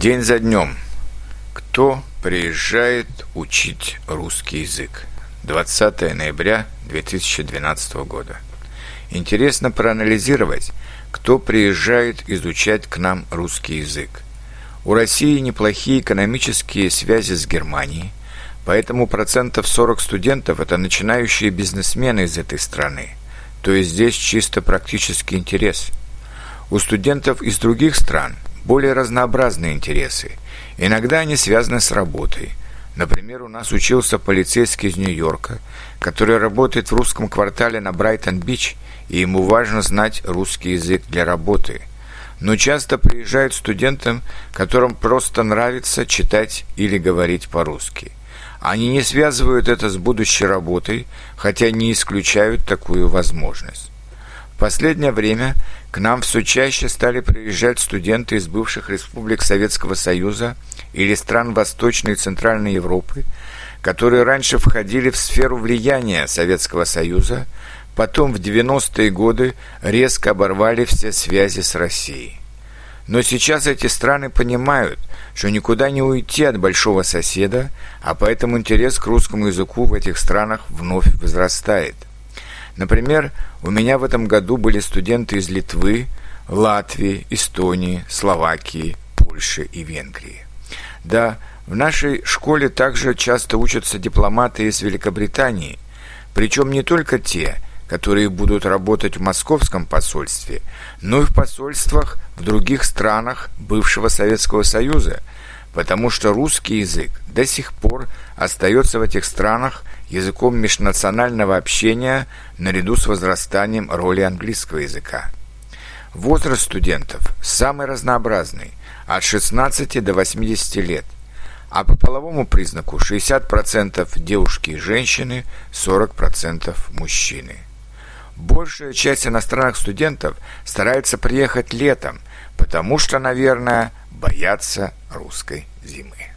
День за днем. Кто приезжает учить русский язык? 20 ноября 2012 года. Интересно проанализировать, кто приезжает изучать к нам русский язык. У России неплохие экономические связи с Германией, поэтому процентов 40 студентов – это начинающие бизнесмены из этой страны. То есть здесь чисто практический интерес. У студентов из других стран – более разнообразные интересы. Иногда они связаны с работой. Например, у нас учился полицейский из Нью-Йорка, который работает в русском квартале на Брайтон-Бич, и ему важно знать русский язык для работы. Но часто приезжают студентам, которым просто нравится читать или говорить по-русски. Они не связывают это с будущей работой, хотя не исключают такую возможность последнее время к нам все чаще стали приезжать студенты из бывших республик Советского Союза или стран Восточной и Центральной Европы, которые раньше входили в сферу влияния Советского Союза, потом в 90-е годы резко оборвали все связи с Россией. Но сейчас эти страны понимают, что никуда не уйти от большого соседа, а поэтому интерес к русскому языку в этих странах вновь возрастает – Например, у меня в этом году были студенты из Литвы, Латвии, Эстонии, Словакии, Польши и Венгрии. Да, в нашей школе также часто учатся дипломаты из Великобритании, причем не только те, которые будут работать в московском посольстве, но и в посольствах в других странах бывшего Советского Союза – потому что русский язык до сих пор остается в этих странах языком межнационального общения наряду с возрастанием роли английского языка. Возраст студентов самый разнообразный, от 16 до 80 лет, а по половому признаку 60% девушки и женщины, 40% мужчины. Большая часть иностранных студентов старается приехать летом, потому что, наверное, боятся русской зимы.